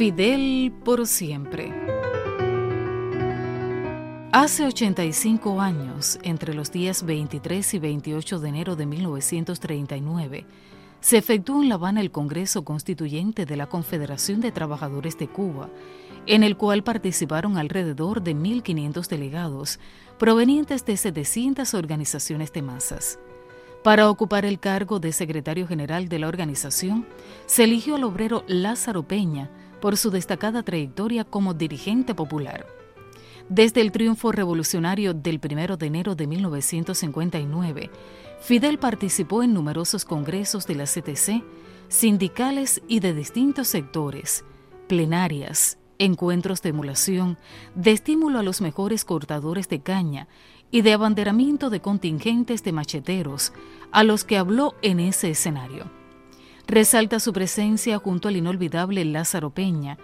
Fidel por siempre. Hace 85 años, entre los días 23 y 28 de enero de 1939, se efectuó en La Habana el Congreso Constituyente de la Confederación de Trabajadores de Cuba, en el cual participaron alrededor de 1.500 delegados provenientes de 700 organizaciones de masas. Para ocupar el cargo de secretario general de la organización, se eligió al obrero Lázaro Peña, por su destacada trayectoria como dirigente popular. Desde el triunfo revolucionario del 1 de enero de 1959, Fidel participó en numerosos congresos de la CTC, sindicales y de distintos sectores, plenarias, encuentros de emulación, de estímulo a los mejores cortadores de caña y de abanderamiento de contingentes de macheteros, a los que habló en ese escenario resalta su presencia junto al inolvidable Lázaro Peña,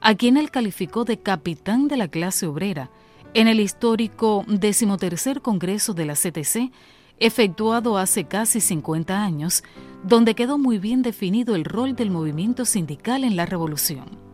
a quien él calificó de capitán de la clase obrera en el histórico decimotercer Congreso de la CTC, efectuado hace casi 50 años, donde quedó muy bien definido el rol del movimiento sindical en la revolución.